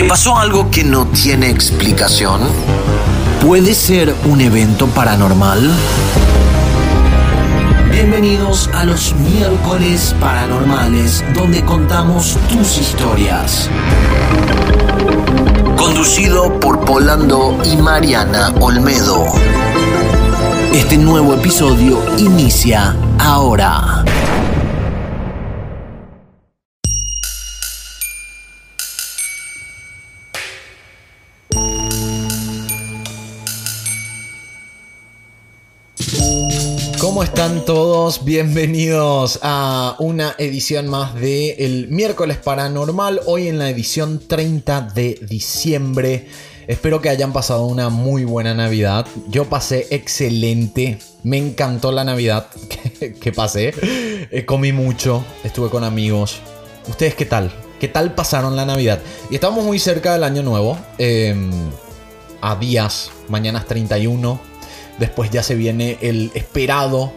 ¿Te pasó algo que no tiene explicación? ¿Puede ser un evento paranormal? Bienvenidos a los miércoles paranormales, donde contamos tus historias. Conducido por Polando y Mariana Olmedo. Este nuevo episodio inicia ahora. Todos? Bienvenidos a una edición más de El miércoles paranormal, hoy en la edición 30 de diciembre. Espero que hayan pasado una muy buena Navidad. Yo pasé excelente. Me encantó la Navidad que, pasé. Eh, comí mucho, estuve con amigos. ¿Ustedes qué tal? ¿Qué tal pasaron la Navidad? Y estamos muy cerca del año nuevo. Em, a días, mañana es 31 Después ya se viene el esperado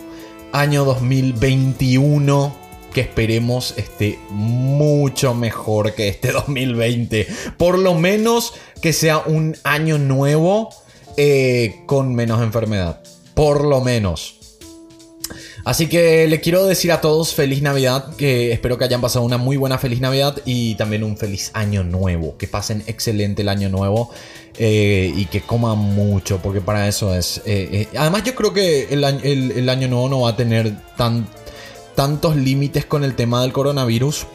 año 2021 que esperemos esté mucho mejor que este 2020. Por lo menos que sea un año nuevo eh, con menos enfermedad. Por lo menos. Así que le quiero decir a todos feliz Navidad, que espero que hayan pasado una muy buena feliz Navidad y también un feliz año nuevo, que pasen excelente el año nuevo eh, y que coman mucho, porque para eso es... Eh, eh, además yo creo que el, año nuevo no va a tener tan, tantos límites con el tema del coronavirus,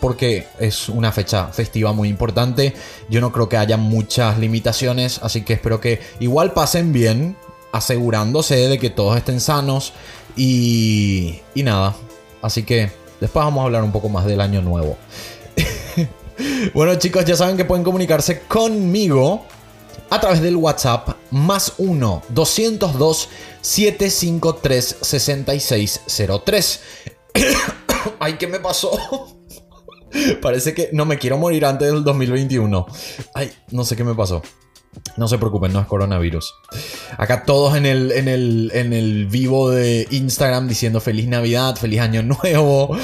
porque es una fecha festiva muy importante. Yo no creo que haya muchas limitaciones, así que espero que igual pasen bien, asegurándose de que todos estén sanos y, y nada. Así que después vamos a hablar un poco más del año nuevo. bueno chicos, ya saben que pueden comunicarse conmigo a través del WhatsApp más 1 202 753 6603. Ay, ¿qué me pasó? Parece que no me quiero morir antes del 2021. Ay, no sé qué me pasó. No se preocupen, no es coronavirus. Acá todos en el, en el, en el vivo de Instagram diciendo feliz Navidad, feliz Año Nuevo.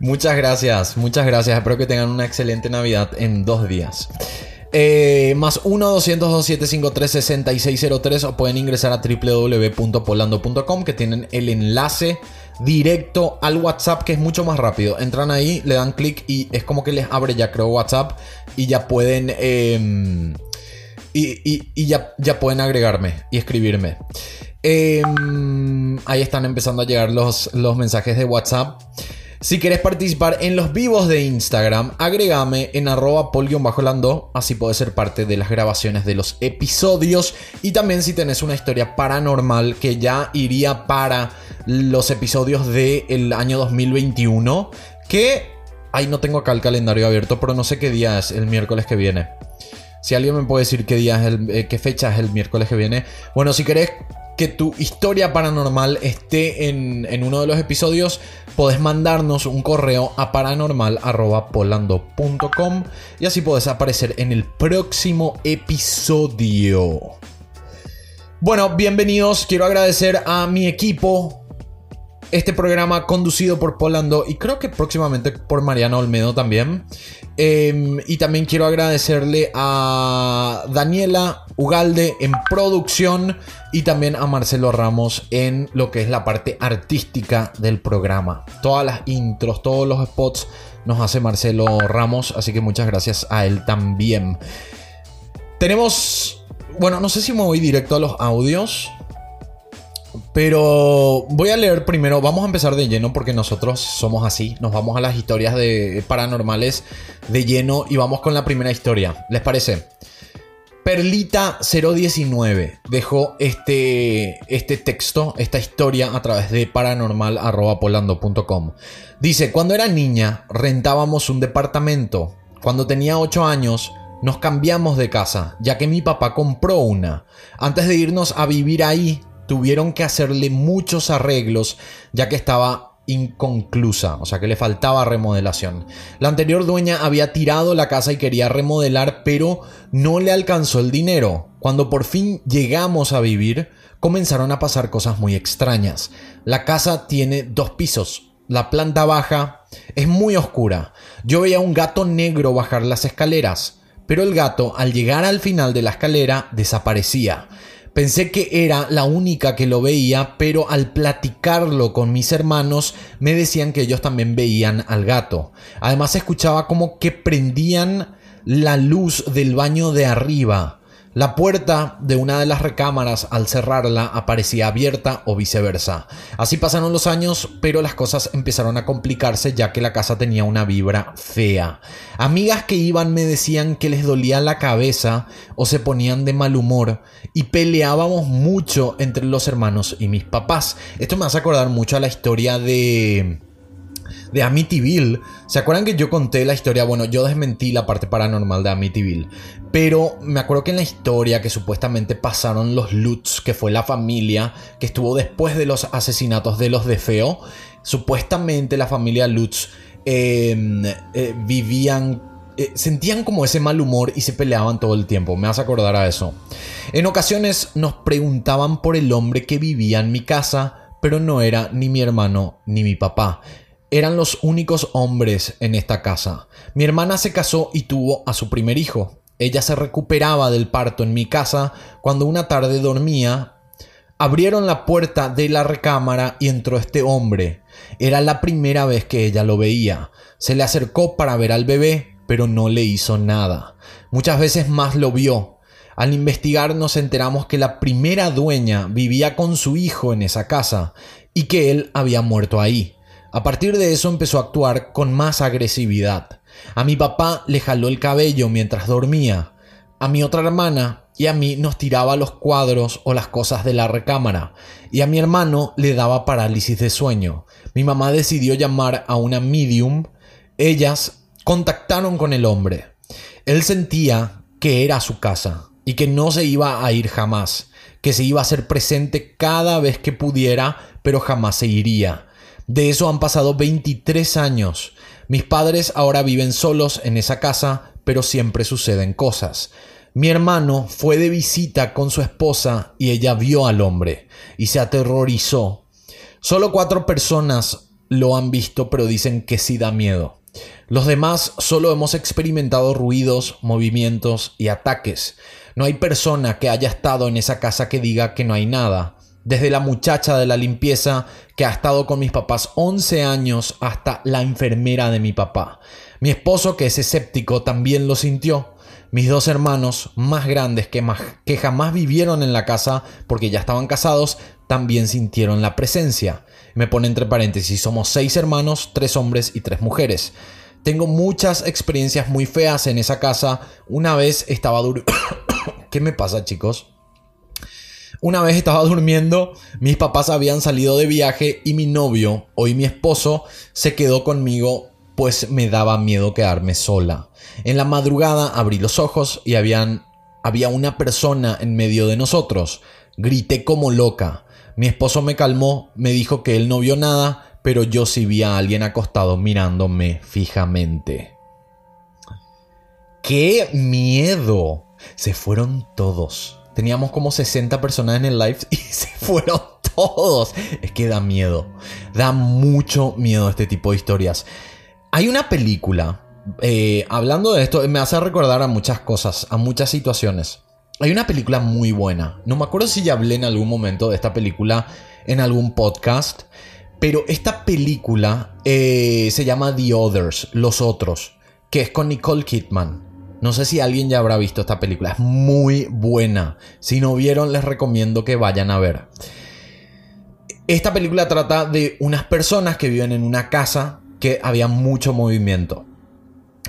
Muchas gracias, muchas gracias. Espero que tengan una excelente Navidad en dos días. Eh, más 1-200-2753-6603 o pueden ingresar a www.polando.com que tienen el enlace directo al WhatsApp que es mucho más rápido. Entran ahí, le dan clic y es como que les abre ya creo WhatsApp y ya pueden... Em, y, ya, pueden agregarme y escribirme. Em, ahí están empezando a llegar los, mensajes de WhatsApp. Si quieres participar en los vivos de Instagram, agregame en arroba así puedes ser parte de las grabaciones de los episodios. Y también si tenés una historia paranormal que ya iría para los episodios del año 2021, que... Ay, no tengo acá el calendario abierto, pero no sé qué día es el miércoles que viene. Si alguien me puede decir qué día es el, eh, qué fecha es el miércoles que viene. Bueno, si querés que tu historia paranormal esté en, en uno de los episodios, podés mandarnos un correo a paranormal.polando.com y así podés aparecer en el próximo episodio. Bueno, bienvenidos. Quiero agradecer a mi equipo este programa conducido por Polando y creo que próximamente por Mariana Olmedo también. Em, y también quiero agradecerle a Daniela Ugalde en producción y también a Marcelo Ramos en lo que es la parte artística del programa. Todas las intros, todos los spots nos hace Marcelo Ramos, así que muchas gracias a él también. Tenemos, bueno, no sé si me voy directo a los audios. Pero voy a leer primero, vamos a empezar de lleno porque nosotros somos así, nos vamos a las historias de paranormales de lleno y vamos con la primera historia. ¿Les parece? Perlita 019 dejó este, este texto, esta historia a través de paranormal.polando.com. Dice, cuando era niña rentábamos un departamento. Cuando tenía 8 años nos cambiamos de casa, ya que mi papá compró una. Antes de irnos a vivir ahí, tuvieron que hacerle muchos arreglos ya que estaba inconclusa, o sea que le faltaba remodelación. La anterior dueña había tirado la casa y quería remodelar, pero no le alcanzó el dinero. Cuando por fin llegamos a vivir, comenzaron a pasar cosas muy extrañas. La casa tiene dos pisos. La planta baja es muy oscura. Yo veía un gato negro bajar las escaleras pero el gato al llegar al final de la escalera desaparecía. Pensé que era la única que lo veía, pero al platicarlo con mis hermanos me decían que ellos también veían al gato. Además escuchaba como que prendían la luz del baño de arriba. La puerta de una de las recámaras al cerrarla aparecía abierta o viceversa. Así pasaron los años, pero las cosas empezaron a complicarse ya que la casa tenía una vibra fea. Amigas que iban me decían que les dolía la cabeza o se ponían de mal humor y peleábamos mucho entre los hermanos y mis papás. Esto me hace acordar mucho a la historia de de Amityville. ¿Se acuerdan que yo conté la historia? Bueno, yo desmentí la parte paranormal de Amityville. Pero me acuerdo que en la historia que supuestamente pasaron los Lutz, que fue la familia que estuvo después de los asesinatos de los de Feo, supuestamente la familia Lutz em, eh, vivían eh, sentían como ese mal humor y se peleaban todo el tiempo. Me hace acordar a eso. En ocasiones nos preguntaban por el hombre que vivía en mi casa, pero no era ni mi hermano ni mi papá eran los únicos hombres en esta casa. Mi hermana se casó y tuvo a su primer hijo. Ella se recuperaba del parto en mi casa cuando una tarde dormía. Abrieron la puerta de la recámara y entró este hombre. Era la primera vez que ella lo veía. Se le acercó para ver al bebé, pero no le hizo nada. Muchas veces más lo vio. Al investigar nos enteramos que la primera dueña vivía con su hijo en esa casa y que él había muerto ahí. A partir de eso empezó a actuar con más agresividad. A mi papá le jaló el cabello mientras dormía. A mi otra hermana y a mí nos tiraba los cuadros o las cosas de la recámara. Y a mi hermano le daba parálisis de sueño. Mi mamá decidió llamar a una medium. Ellas contactaron con el hombre. Él sentía que era su casa y que no se iba a ir jamás, que se iba a hacer presente cada vez que pudiera, pero jamás se iría. De eso han pasado 23 años. Mis padres ahora viven solos en esa casa, pero siempre suceden cosas. Mi hermano fue de visita con su esposa y ella vio al hombre y se aterrorizó. Solo cuatro personas lo han visto, pero dicen que sí da miedo. Los demás solo hemos experimentado ruidos, movimientos y ataques. No hay persona que haya estado en esa casa que diga que no hay nada. Desde la muchacha de la limpieza que ha estado con mis papás 11 años hasta la enfermera de mi papá. Mi esposo, que es escéptico, también lo sintió. Mis dos hermanos, más grandes que, que jamás vivieron en la casa porque ya estaban casados, también sintieron la presencia. Me pone entre paréntesis, somos seis hermanos, tres hombres y tres mujeres. Tengo muchas experiencias muy feas en esa casa. Una vez estaba duro... ¿Qué me pasa, chicos? Una vez estaba durmiendo, mis papás habían salido de viaje y mi novio, hoy mi esposo, se quedó conmigo pues me daba miedo quedarme sola. En la madrugada abrí los ojos y había una persona en medio de nosotros. Grité como loca. Mi esposo me calmó, me dijo que él no vio nada, pero yo sí vi a alguien acostado mirándome fijamente. ¡Qué miedo! Se fueron todos. Teníamos como 60 personas en el live y se fueron todos. Es que da miedo. Da mucho miedo este tipo de historias. Hay una película, eh, hablando de esto, me hace recordar a muchas cosas, a muchas situaciones. Hay una película muy buena. No me acuerdo si ya hablé en algún momento de esta película en algún podcast. Pero esta película eh, se llama The Others, Los Otros, que es con Nicole Kidman. No sé si alguien ya habrá visto esta película. Es muy buena. Si no vieron, les recomiendo que vayan a ver. Esta película trata de unas personas que viven en una casa que había mucho movimiento.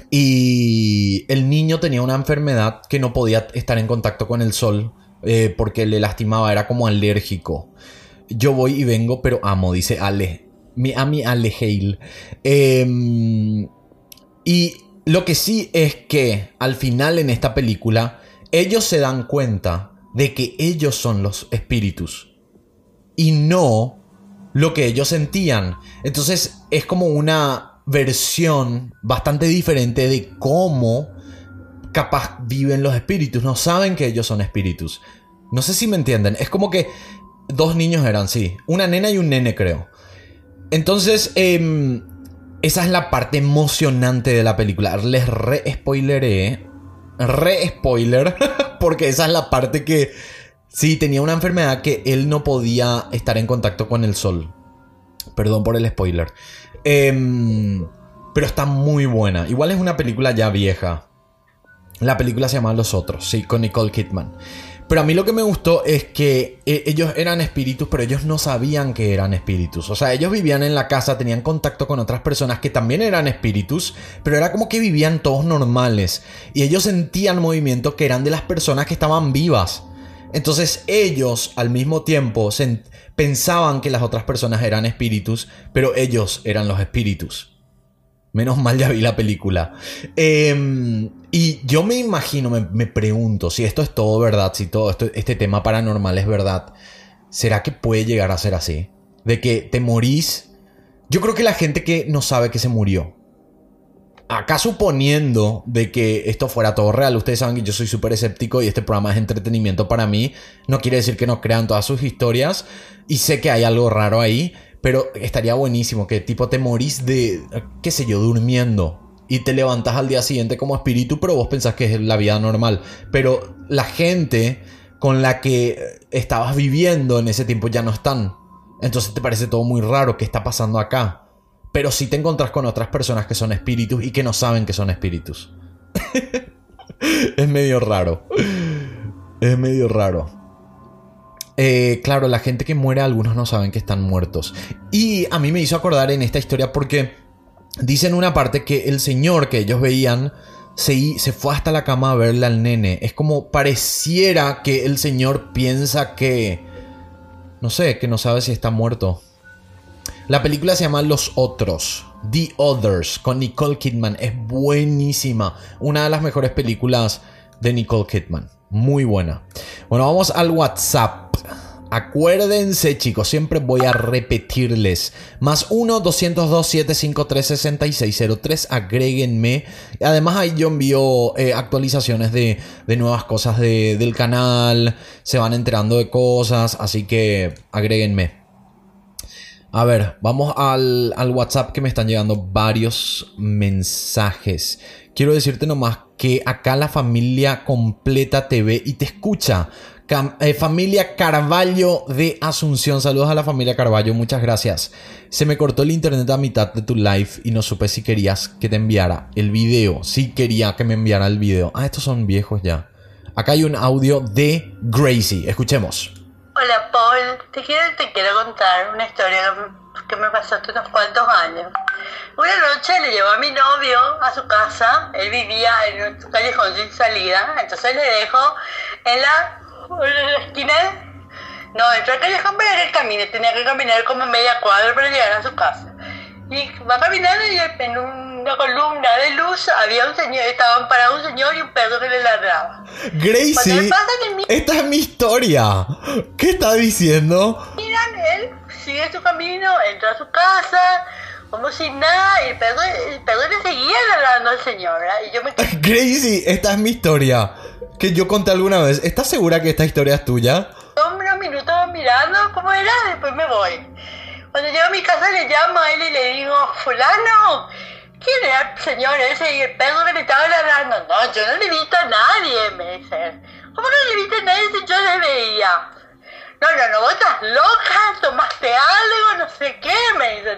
Y el niño tenía una enfermedad que no podía estar en contacto con el sol eh, porque le lastimaba, era como alérgico. Yo voy y vengo, pero amo, dice Ale. Mi, a mi Ale Hale. Em, y lo que sí es que al final en esta película ellos se dan cuenta de que ellos son los espíritus y no lo que ellos sentían. Entonces es como una versión bastante diferente de cómo capaz viven los espíritus. No saben que ellos son espíritus. No sé si me entienden. Es como que dos niños eran, sí. Una nena y un nene, creo. Entonces, eh, esa es la parte emocionante de la película. Les re spoileré re spoiler, porque esa es la parte que sí tenía una enfermedad que él no podía estar en contacto con el sol. Perdón por el spoiler. Em, pero está muy buena. Igual es una película ya vieja. La película se llama Los Otros, sí, con Nicole Kidman. Pero a mí lo que me gustó es que eh, ellos eran espíritus, pero ellos no sabían que eran espíritus. O sea, ellos vivían en la casa, tenían contacto con otras personas que también eran espíritus, pero era como que vivían todos normales. Y ellos sentían movimientos que eran de las personas que estaban vivas. Entonces ellos al mismo tiempo pensaban que las otras personas eran espíritus, pero ellos eran los espíritus. Menos mal ya vi la película. Em, y yo me imagino, me, pregunto, si esto es todo verdad, si todo este tema paranormal es verdad, ¿será que puede llegar a ser así? De que te morís. Yo creo que la gente que no sabe que se murió. Acá suponiendo de que esto fuera todo real, ustedes saben que yo soy súper escéptico y este programa es entretenimiento para mí, no quiere decir que no crean todas sus historias y sé que hay algo raro ahí, pero estaría buenísimo que tipo te morís de, qué sé yo, durmiendo. Y te levantas al día siguiente como espíritu, pero vos pensás que es la vida normal. Pero la gente con la que estabas viviendo en ese tiempo ya no están. Entonces te parece todo muy raro. ¿Qué está pasando acá? Pero si te encontrás con otras personas que son espíritus y que no saben que son espíritus. es medio raro. Es medio raro. Eh, claro, la gente que muere, algunos no saben que están muertos. Y a mí me hizo acordar en esta historia porque dicen una parte que el señor que ellos veían se, se fue hasta la cama a verle al nene. Es como pareciera que el señor piensa que... No sé, que no sabe si está muerto. La película se llama Los Otros. The Others con Nicole Kidman. Es buenísima. Una de las mejores películas de Nicole Kidman. Muy buena. Bueno, vamos al WhatsApp. Acuérdense, chicos, siempre voy a repetirles. Más 1-202-753-6603. Agréguenme. Además, ahí yo envío eh, actualizaciones de, nuevas cosas del canal. Se van enterando de cosas. Así que agréguenme. A ver, vamos al, al WhatsApp que me están llegando varios mensajes. Quiero decirte nomás que acá la familia completa te ve y te escucha. Eh, familia Carballo de Asunción. Saludos a la familia Carballo, muchas gracias. Se me cortó el internet a mitad de tu live y no supe si querías que te enviara el video. Si quería que me enviara el video. Ah, estos son viejos ya. Acá hay un audio de Gracie. Escuchemos. Hola Paul, te quiero, te quiero contar una historia que me pasó hace unos cuantos años. Una noche le llevó a mi novio a su casa, él vivía en un callejón sin salida, entonces le dejó en la, esquina, no, entró al callejón para que camine, tenía que caminar como media cuadra para llegar a su casa. Y va caminando y en una columna de luz había un señor, estaban parados un señor y un perro que le ladraba. Gracie, esta es mi historia. ¿Qué está diciendo? Miran, él sigue su camino, entra a su casa, como si nada, y el perro, le seguía ladrando al señor, Y yo me Crazy, esta es mi historia. Que yo conté alguna vez. ¿Estás segura que esta historia es tuya? unos minutos mirando cómo era, después me voy. Cuando llego a mi casa le llamo a él y le digo, fulano, ¿quién era el señor ese y el perro que le estaba ladrando? No, yo no le he visto a nadie, me dice. ¿Cómo no le he visto a nadie si yo le veía? No, no, no, vos estás loca, tomaste algo, no sé qué, me dice.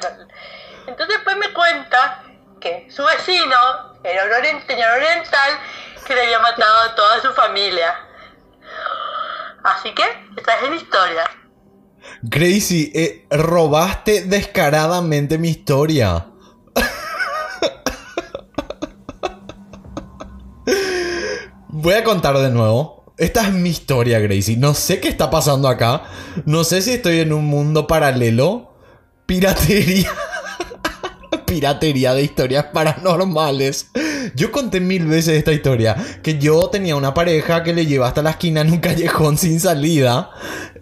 Entonces después me cuenta que su vecino era un señor oriental que le había matado a toda su familia. Así que, esta es la historia. Gracie, eh, robaste descaradamente mi historia. Voy a contar de nuevo. Esta es mi historia, Gracie. No sé qué está pasando acá. No sé si estoy en un mundo paralelo. Piratería piratería de historias paranormales. Yo conté mil veces esta historia. Que yo tenía una pareja que le lleva hasta la esquina en un callejón sin salida.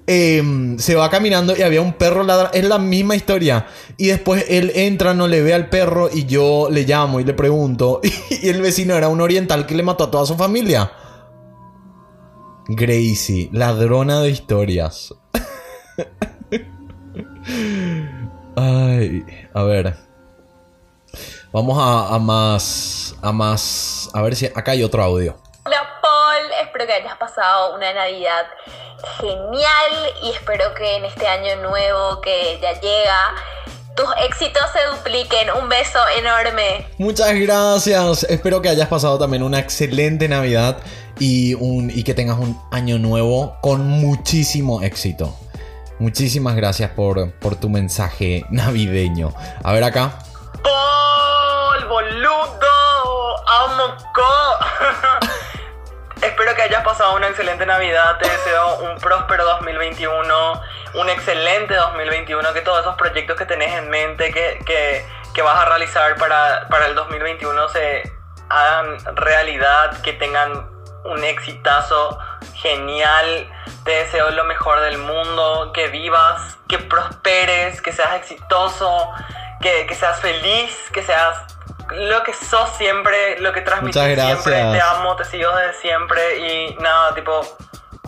Em, se va caminando y había un perro ladrando. Es la misma historia. Y después él entra, no le ve al perro y yo le llamo y le pregunto. Y, el vecino era un oriental que le mató a toda su familia. Gracie, ladrona de historias. Ay, a ver. Vamos a, más. A más. A ver si. Acá hay otro audio. Le que hayas pasado una Navidad genial y espero que en este año nuevo que ya llega tus éxitos se dupliquen. Un beso enorme. Muchas gracias. Espero que hayas pasado también una excelente Navidad y, un, y que tengas un año nuevo con muchísimo éxito. Muchísimas gracias por, por tu mensaje navideño. A ver acá. ¡Paul, Espero que hayas pasado una excelente Navidad. Te deseo un próspero 2021, un excelente 2021. Que todos esos proyectos que tenés en mente, que, que, vas a realizar para, para el 2021 se hagan realidad, que tengan un exitazo genial. Te deseo lo mejor del mundo, que vivas, que prosperes, que seas exitoso, que, que seas feliz, que seas lo que sos siempre, lo que transmites siempre. Te amo, te sigo desde siempre y nada, tipo,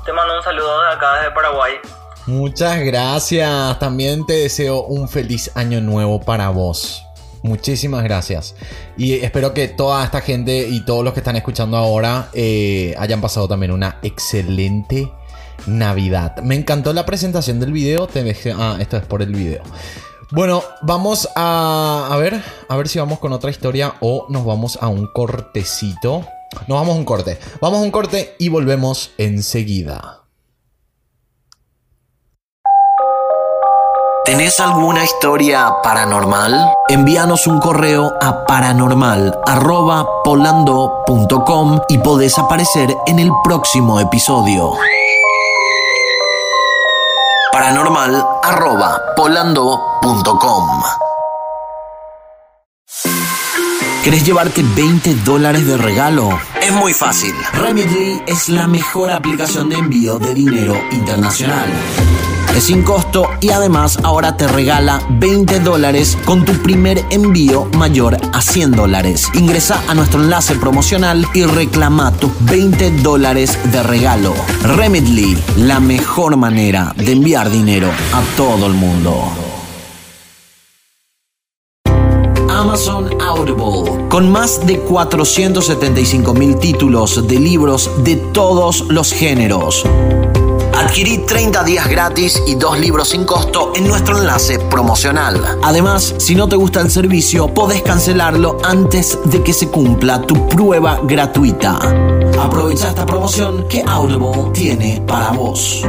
te mando un saludo de acá desde Paraguay. Muchas gracias. También te deseo un feliz año nuevo para vos. Muchísimas gracias. Y espero que toda esta gente y todos los que están escuchando ahora eh, hayan pasado también una excelente Navidad. Me encantó la presentación del video. Te dejé... Ah, esto es por el video. Bueno, vamos a, ver, a ver si vamos con otra historia o nos vamos a un cortecito. Nos vamos a un corte. Vamos a un corte y volvemos enseguida. ¿Tenés alguna historia paranormal? Envíanos un correo a paranormal.polando.com y podés aparecer en el próximo episodio paranormal.polando.com. ¿Querés llevarte 20 dólares de regalo? Es muy fácil. Remitly es la mejor aplicación de envío de dinero internacional es sin costo y además ahora te regala 20 dólares con tu primer envío mayor a 100 dólares. Ingresa a nuestro enlace promocional y reclama tus 20 dólares de regalo. Remitly, la mejor manera de enviar dinero a todo el mundo. Amazon Audible, con más de 475 mil títulos de libros de todos los géneros Adquirí 30 días gratis y dos libros sin costo en nuestro enlace promocional. Además, si no te gusta el servicio, podés cancelarlo antes de que se cumpla tu prueba gratuita. Aprovecha esta promoción que Audible tiene para vos.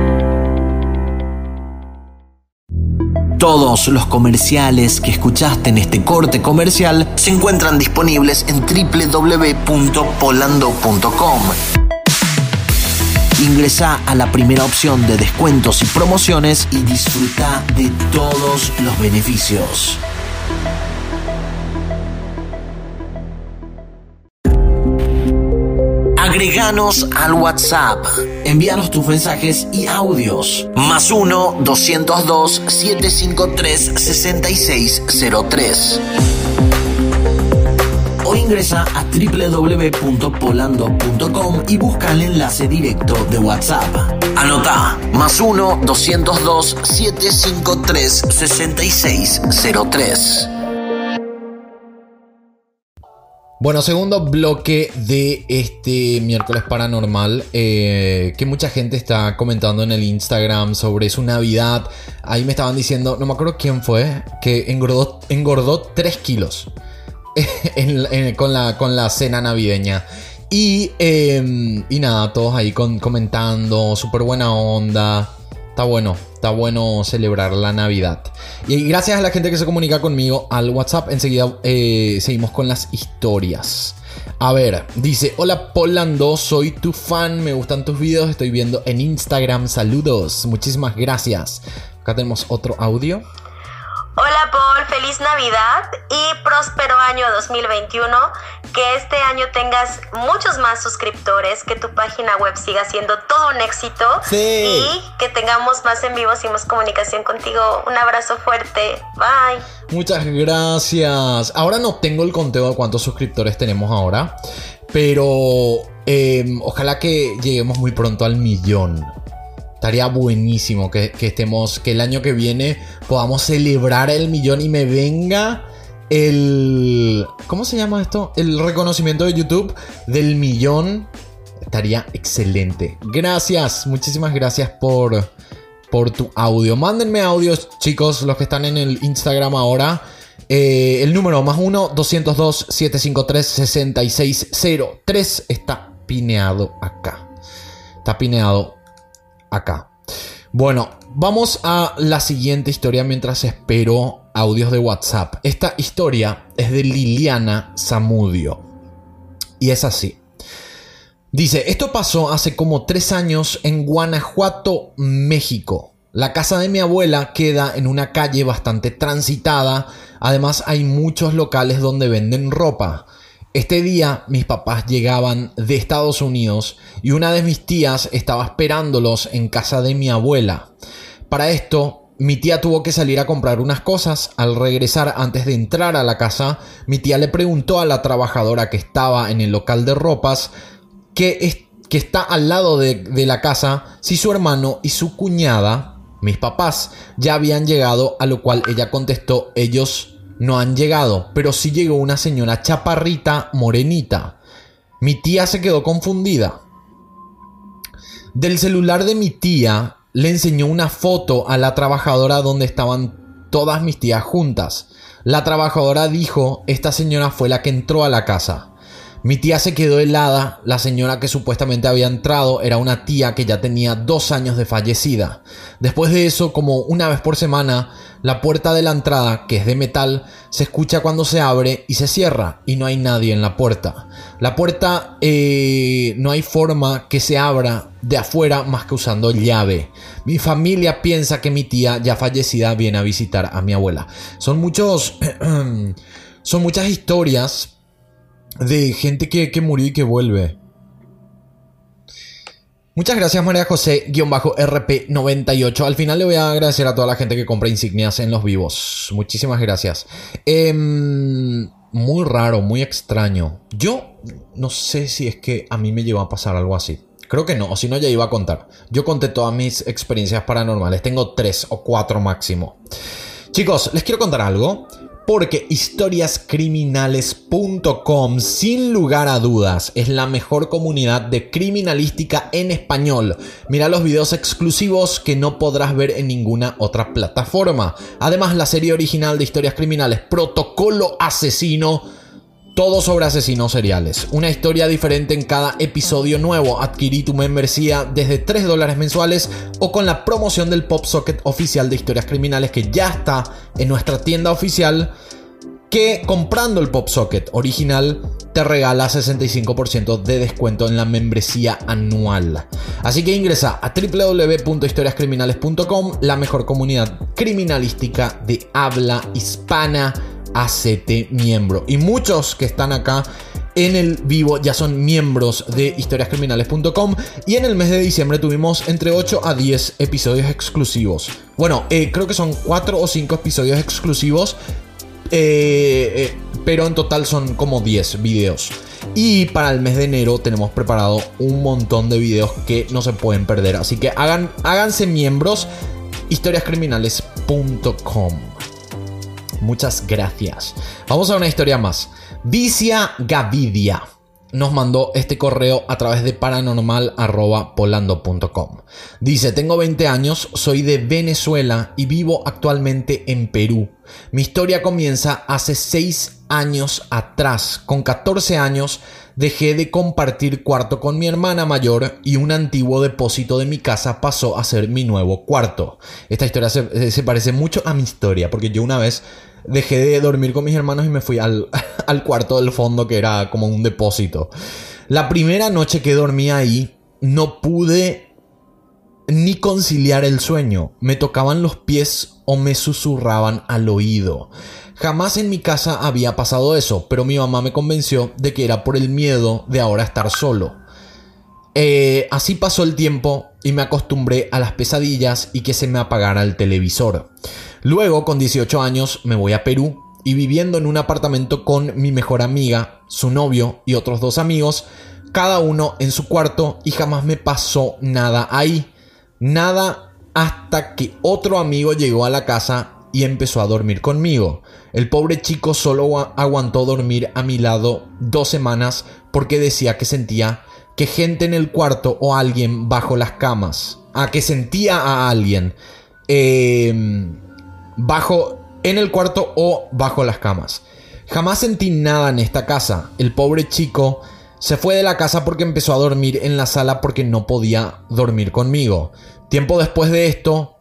Todos los comerciales que escuchaste en este corte comercial se encuentran disponibles en www.polando.com Ingresa a la primera opción de descuentos y promociones y disfruta de todos los beneficios. Agreganos al WhatsApp. Envíanos tus mensajes y audios. Más 1-202-753-6603 ingresa a www.polando.com y busca el enlace directo de WhatsApp. Anota más 1-202-753-6603. Bueno, segundo bloque de este miércoles paranormal eh, que mucha gente está comentando en el Instagram sobre su Navidad. Ahí me estaban diciendo, no me acuerdo quién fue, que engordó, engordó 3 kilos. con, la, con la cena navideña. Y, em, y nada, todos ahí comentando, súper buena onda. Está bueno, está bueno celebrar la Navidad. Y gracias a la gente que se comunica conmigo al WhatsApp, enseguida eh, seguimos con las historias. A ver, dice, hola Polando, soy tu fan, me gustan tus videos, estoy viendo en Instagram, saludos, muchísimas gracias. Acá tenemos otro audio. Hola Paul, feliz Navidad y próspero año 2021. Que este año tengas muchos más suscriptores, que tu página web siga siendo todo un éxito y que tengamos más en vivos y más comunicación contigo. Un abrazo fuerte. Bye. Muchas gracias. Ahora no tengo el conteo de cuántos suscriptores tenemos ahora, pero em, ojalá que lleguemos muy pronto al millón. Estaría buenísimo que, estemos, que el año que viene podamos celebrar el millón y me venga el... ¿Cómo se llama esto? El reconocimiento de YouTube del millón. estaría excelente. Gracias, muchísimas gracias por, por tu audio. Mándenme audios, chicos, los que están en el Instagram ahora. Eh, el número más 1-202-753-6603 está pineado acá. Está pineado acá. Bueno, vamos a la siguiente historia mientras espero audios de WhatsApp. Esta historia es de Liliana Zamudio. Y es así. Dice, esto pasó hace como tres años en Guanajuato, México. La casa de mi abuela queda en una calle bastante transitada. Además hay muchos locales donde venden ropa. Este día mis papás llegaban de Estados Unidos y una de mis tías estaba esperándolos en casa de mi abuela. Para esto mi tía tuvo que salir a comprar unas cosas. Al regresar, antes de entrar a la casa, mi tía le preguntó a la trabajadora que estaba en el local de ropas que, que está al lado de, de la casa si su hermano y su cuñada, mis papás, ya habían llegado, a lo cual ella contestó, ellos no han llegado, pero sí llegó una señora chaparrita morenita. Mi tía se quedó confundida. Del celular de mi tía le enseñó una foto a la trabajadora donde estaban todas mis tías juntas. La trabajadora dijo, esta señora fue la que entró a la casa. Mi tía se quedó helada, la señora que supuestamente había entrado era una tía que ya tenía dos años de fallecida. Después de eso, como una vez por semana, la puerta de la entrada, que es de metal, se escucha cuando se abre y se cierra y no hay nadie en la puerta. La puerta eh, no hay forma que se abra de afuera más que usando llave. Mi familia piensa que mi tía ya fallecida viene a visitar a mi abuela. Son muchos... son muchas historias de gente que, murió y que vuelve. Muchas gracias María José, RP98. Al final le voy a agradecer a toda la gente que compra insignias en los vivos. Muchísimas gracias. Em, muy raro, muy extraño. Yo no sé si es que a mí me lleva a pasar algo así. Creo que no, o si no ya iba a contar. Yo conté todas mis experiencias paranormales. Tengo tres o cuatro máximo. Chicos, les quiero contar algo porque historiascriminales.com sin lugar a dudas es la mejor comunidad de criminalística en español. Mira los videos exclusivos que no podrás ver en ninguna otra plataforma. Además la serie original de historias criminales Protocolo Asesino todo sobre asesinos seriales. Una historia diferente en cada episodio nuevo. Adquirí tu membresía desde 3 dólares mensuales o con la promoción del Pop Socket oficial de historias criminales que ya está en nuestra tienda oficial. Que comprando el Pop Socket original te regala 65% de descuento en la membresía anual. Así que ingresa a www.historiascriminales.com, la mejor comunidad criminalística de habla hispana ACT miembro. Y muchos que están acá en el vivo ya son miembros de historiascriminales.com y en el mes de diciembre tuvimos entre 8 a 10 episodios exclusivos. Bueno, eh, creo que son 4 o 5 episodios exclusivos, eh, eh, pero en total son como 10 videos. Y para el mes de enero tenemos preparado un montón de videos que no se pueden perder. Así que hagan, háganse miembros historiascriminales.com. Muchas gracias. Vamos a una historia más. Vicia Gavidia nos mandó este correo a través de paranormal.polando.com. Dice, tengo 20 años, soy de Venezuela y vivo actualmente en Perú. Mi historia comienza hace 6 años atrás. Con 14 años dejé de compartir cuarto con mi hermana mayor y un antiguo depósito de mi casa pasó a ser mi nuevo cuarto. Esta historia se, se parece mucho a mi historia porque yo una vez dejé de dormir con mis hermanos y me fui al, cuarto del fondo que era como un depósito. La primera noche que dormí ahí no pude ni conciliar el sueño. Me tocaban los pies o me susurraban al oído. Jamás en mi casa había pasado eso, pero mi mamá me convenció de que era por el miedo de ahora estar solo. Eh, así pasó el tiempo y me acostumbré a las pesadillas y que se me apagara el televisor. Luego, con 18 años, me voy a Perú y viviendo en un apartamento con mi mejor amiga, su novio y otros dos amigos, cada uno en su cuarto y jamás me pasó nada ahí. Nada hasta que otro amigo llegó a la casa y empezó a dormir conmigo. El pobre chico solo aguantó dormir a mi lado dos semanas porque decía que sentía que gente en el cuarto o alguien bajo las camas. Ah, que sentía a alguien em, bajo en el cuarto o bajo las camas. Jamás sentí nada en esta casa. El pobre chico se fue de la casa porque empezó a dormir en la sala porque no podía dormir conmigo. Tiempo después de esto,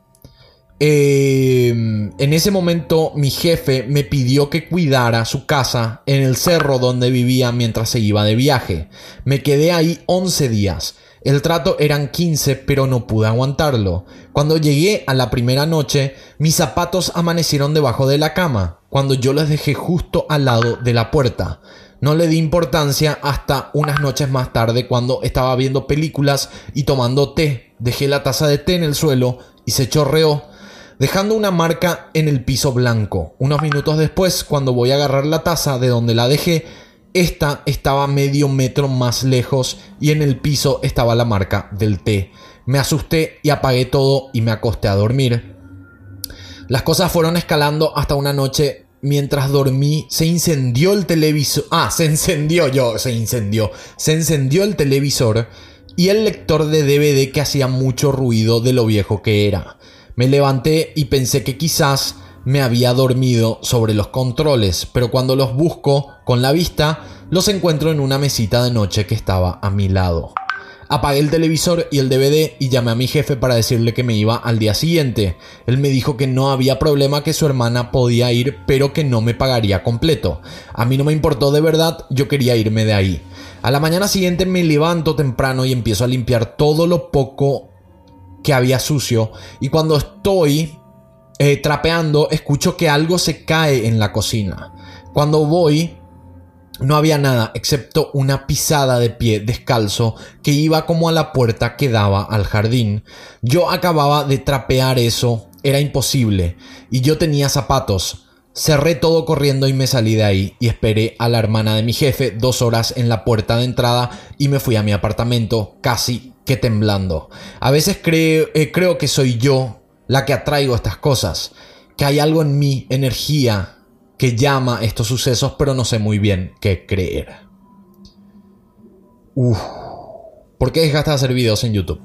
Em, en ese momento mi jefe me pidió que cuidara su casa en el cerro donde vivía mientras se iba de viaje. Me quedé ahí 11 días. El trato eran 15 pero no pude aguantarlo. Cuando llegué a la primera noche, mis zapatos amanecieron debajo de la cama, cuando yo los dejé justo al lado de la puerta. No le di importancia hasta unas noches más tarde cuando estaba viendo películas y tomando té. Dejé la taza de té en el suelo y se chorreó dejando una marca en el piso blanco. Unos minutos después, cuando voy a agarrar la taza de donde la dejé, esta estaba medio metro más lejos y en el piso estaba la marca del té. Me asusté y apagué todo y me acosté a dormir. Las cosas fueron escalando hasta una noche mientras dormí se incendió el televisor. Ah, se encendió yo, se incendió. Se encendió el televisor y el lector de DVD que hacía mucho ruido de lo viejo que era. Me levanté y pensé que quizás me había dormido sobre los controles, pero cuando los busco con la vista, los encuentro en una mesita de noche que estaba a mi lado. Apagué el televisor y el DVD y llamé a mi jefe para decirle que me iba al día siguiente. Él me dijo que no había problema, que su hermana podía ir, pero que no me pagaría completo. A mí no me importó de verdad, yo quería irme de ahí. A la mañana siguiente me levanto temprano y empiezo a limpiar todo lo poco que había sucio y cuando estoy eh, trapeando escucho que algo se cae en la cocina. Cuando voy no había nada excepto una pisada de pie descalzo que iba como a la puerta que daba al jardín. Yo acababa de trapear eso, era imposible, y yo tenía zapatos. Cerré todo corriendo y me salí de ahí y esperé a la hermana de mi jefe dos horas en la puerta de entrada y me fui a mi apartamento casi que temblando. A veces creo, eh, creo que soy yo la que atraigo estas cosas, que hay algo en mi energía que llama estos sucesos, pero no sé muy bien qué creer. Uf. ¿Por qué dejaste de hacer videos en YouTube?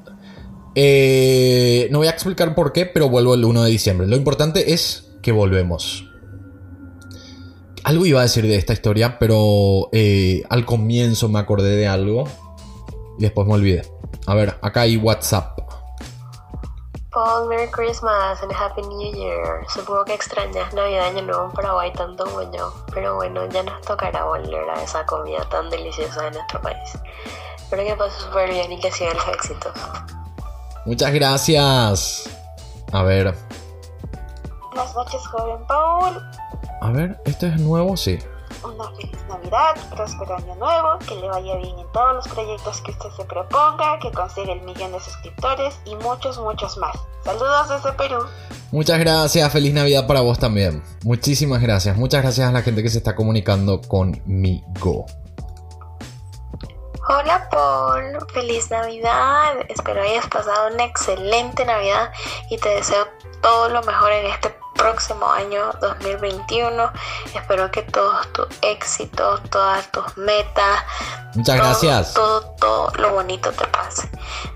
Eh, no voy a explicar por qué, pero vuelvo el 1 de diciembre. Lo importante es que volvemos. Algo iba a decir de esta historia, pero eh, al comienzo me acordé de algo y después me olvidé. A ver, acá hay WhatsApp. Paul, Merry Christmas and Happy New Year. Supongo que extrañas Navidad Año Nuevo en Paraguay tanto como yo, pero bueno, ya nos tocará volver a esa comida tan deliciosa de nuestro país. Espero que pase súper bien y que sigan los éxitos. Muchas gracias. A ver. Buenas noches, joven Paul. A ver, ¿esto es nuevo? Sí una feliz Navidad, próspero año nuevo, que le vaya bien en todos los proyectos que usted se proponga, que consiga el millón de suscriptores y muchos, muchos más. Saludos desde Perú. Muchas gracias, feliz Navidad para vos también. Muchísimas gracias, muchas gracias a la gente que se está comunicando conmigo. Hola Paul, feliz Navidad. Espero hayas pasado una excelente Navidad y te deseo todo lo mejor en este próximo año 2021. Espero que todos tus éxitos, todas tus metas, muchas gracias. Todo, todo lo bonito te pase.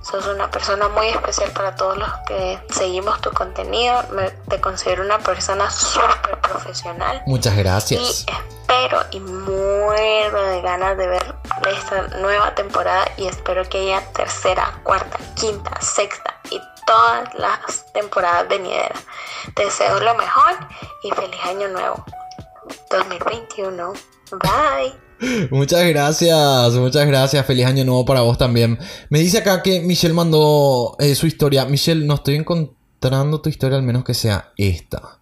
Sos una persona muy especial para todos los que seguimos tu contenido. te considero una persona súper profesional. Muchas gracias. Y espero y muero de ganas de ver esta nueva temporada y espero que haya tercera, cuarta, quinta, sexta y todas las temporadas venideras. Te deseo lo mejor y feliz año nuevo 2021. Bye. Muchas gracias, muchas gracias. Feliz año nuevo para vos también. Me dice acá que Michelle mandó eh, su historia. Michelle, no estoy encontrando tu historia, al menos que sea esta.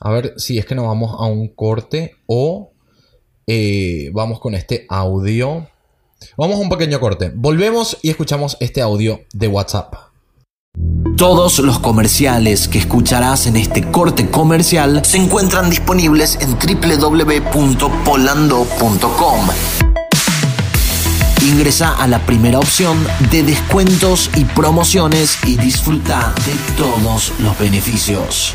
A ver si es que nos vamos a un corte o eh, vamos con este audio. Vamos a un pequeño corte. Volvemos y escuchamos este audio de WhatsApp. Todos los comerciales que escucharás en este corte comercial se encuentran disponibles en www.polando.com. Ingresa a la primera opción de descuentos y promociones y disfruta de todos los beneficios.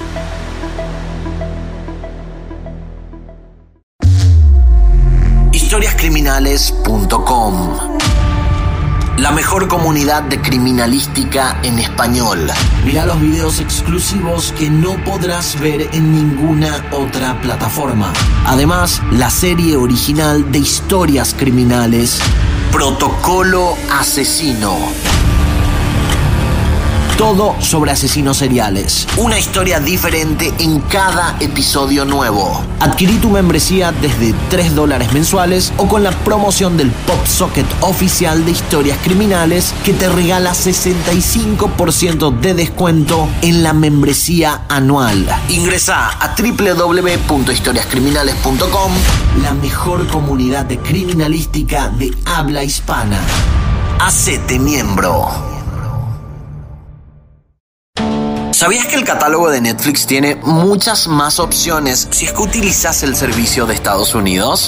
historiascriminales.com. La mejor comunidad de criminalística en español. Mira los videos exclusivos que no podrás ver en ninguna otra plataforma. Además, la serie original de historias criminales, Protocolo Asesino todo sobre asesinos seriales. Una historia diferente en cada episodio nuevo. Adquirí tu membresía desde 3 dólares mensuales o con la promoción del Pop Socket oficial de historias criminales que te regala 65% de descuento en la membresía anual. Ingresa a www.historiascriminales.com, la mejor comunidad de criminalística de habla hispana. Hacete miembro. ¿Sabías que el catálogo de Netflix tiene muchas más opciones si es que utilizas el servicio de Estados Unidos?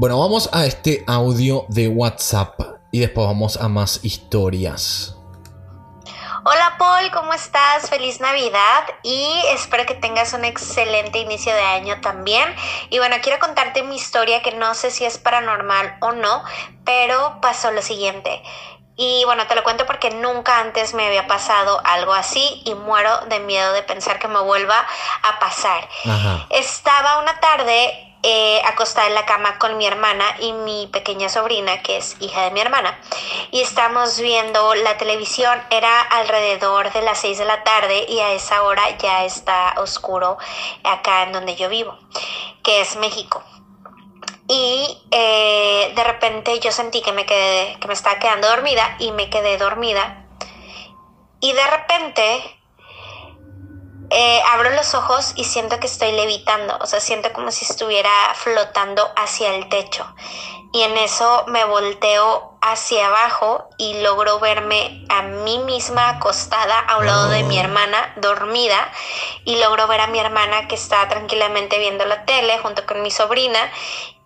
Bueno, vamos a este audio de WhatsApp y después vamos a más historias. Hola Paul, ¿cómo estás? Feliz Navidad y espero que tengas un excelente inicio de año también. Y bueno, quiero contarte mi historia que no sé si es paranormal o no, pero pasó lo siguiente. Y bueno, te lo cuento porque nunca antes me había pasado algo así y muero de miedo de pensar que me vuelva a pasar. Estaba una tarde eh, acostada en la cama con mi hermana y mi pequeña sobrina, que es hija de mi hermana, y estamos viendo la televisión. Era alrededor de las 6 de la tarde y a esa hora ya está oscuro acá en donde yo vivo, que es México. Y eh, de repente yo sentí que me quedé, que me estaba quedando dormida y me quedé dormida. Y de repente eh, abro los ojos y siento que estoy levitando, o sea, siento como si estuviera flotando hacia el techo. Y en eso me volteo hacia abajo y logro verme a mí misma acostada a un lado de mi oh. hermana dormida y logro ver a mi hermana que está tranquilamente viendo la tele junto con mi sobrina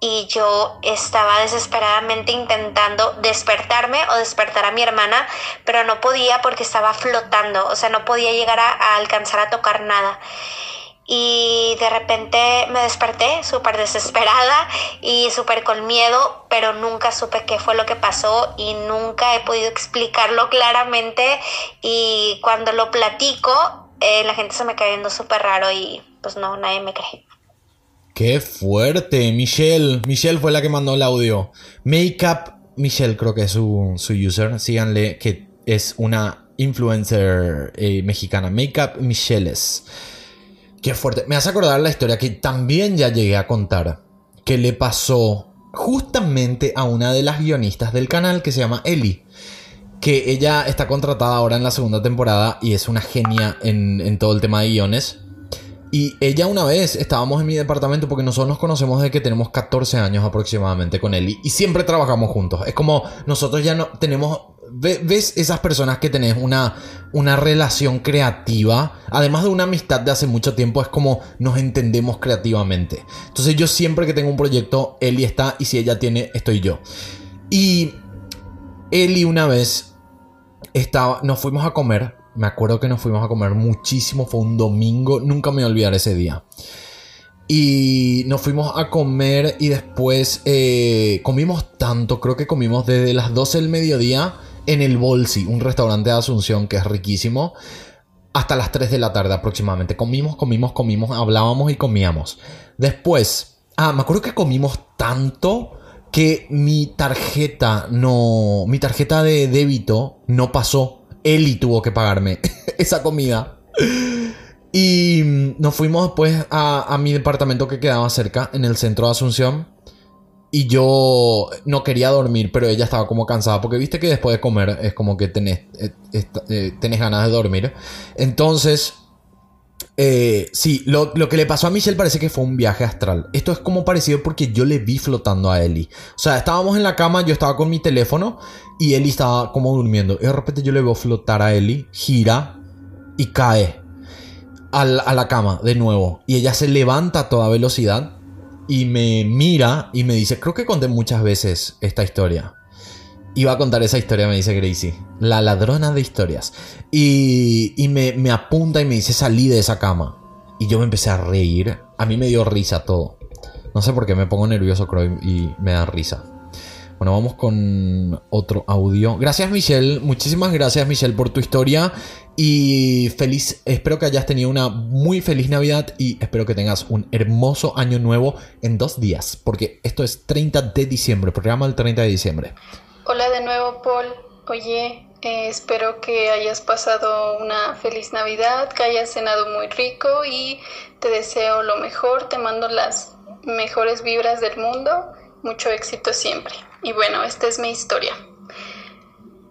y yo estaba desesperadamente intentando despertarme o despertar a mi hermana, pero no podía porque estaba flotando, o sea, no podía llegar a, alcanzar a tocar nada. Y de repente me desperté súper desesperada y súper con miedo, pero nunca supe qué fue lo que pasó y nunca he podido explicarlo claramente. Y cuando lo platico, eh, la gente se me cae viendo súper raro y pues no, nadie me cree. Qué fuerte, Michelle. Michelle fue la que mandó el audio. Makeup Michelle, creo que es su, user. Síganle, que es una influencer eh, mexicana. Makeup Michelles. Qué fuerte. Me hace acordar la historia que también ya llegué a contar. Que le pasó justamente a una de las guionistas del canal que se llama Ellie. Que ella está contratada ahora en la segunda temporada y es una genia en, en todo el tema de guiones. Y ella una vez estábamos en mi departamento porque nosotros nos conocemos desde que tenemos 14 años aproximadamente con él y, siempre trabajamos juntos. Es como nosotros ya no tenemos ves esas personas que tenés una, una relación creativa, además de una amistad de hace mucho tiempo, es como nos entendemos creativamente. Entonces yo siempre que tengo un proyecto, Eli está y si ella tiene, estoy yo. Y Eli una vez estaba, nos fuimos a comer me acuerdo que nos fuimos a comer muchísimo, fue un domingo, nunca me voy a olvidar ese día. Y nos fuimos a comer y después eh, comimos tanto, creo que comimos desde las 12 del mediodía en el Bolsi, un restaurante de Asunción que es riquísimo, hasta las 3 de la tarde aproximadamente. Comimos, comimos, comimos, hablábamos y comíamos. Después, ah, me acuerdo que comimos tanto que mi tarjeta no, mi tarjeta de débito no pasó Eli tuvo que pagarme esa comida. Y nos fuimos después a, mi departamento que quedaba cerca, en el centro de Asunción. Y yo no quería dormir, pero ella estaba como cansada. Porque viste que después de comer es como que tenés, eh, eh, ganas de dormir. Entonces Eh, sí, lo, que le pasó a Michelle parece que fue un viaje astral. Esto es como parecido porque yo le vi flotando a Ellie. O sea, estábamos en la cama, yo estaba con mi teléfono y Ellie estaba como durmiendo. Y de repente yo le veo flotar a Ellie, gira y cae a la, cama de nuevo. Y ella se levanta a toda velocidad y me mira y me dice, creo que conté muchas veces esta historia. Iba a contar esa historia, me dice Gracie. La ladrona de historias. Y, y me, me, apunta y me dice, salí de esa cama. Y yo me empecé a reír. A mí me dio risa todo. No sé por qué me pongo nervioso, creo, y me da risa. Bueno, vamos con otro audio. Gracias Michelle, muchísimas gracias Michelle por tu historia y feliz, espero que hayas tenido una muy feliz Navidad y espero que tengas un hermoso año nuevo en dos días, porque esto es 30 de diciembre, programa del 30 de diciembre. Hola de nuevo Paul, oye, eh, espero que hayas pasado una feliz Navidad, que hayas cenado muy rico y te deseo lo mejor, te mando las mejores vibras del mundo, mucho éxito siempre. Y bueno, esta es mi historia.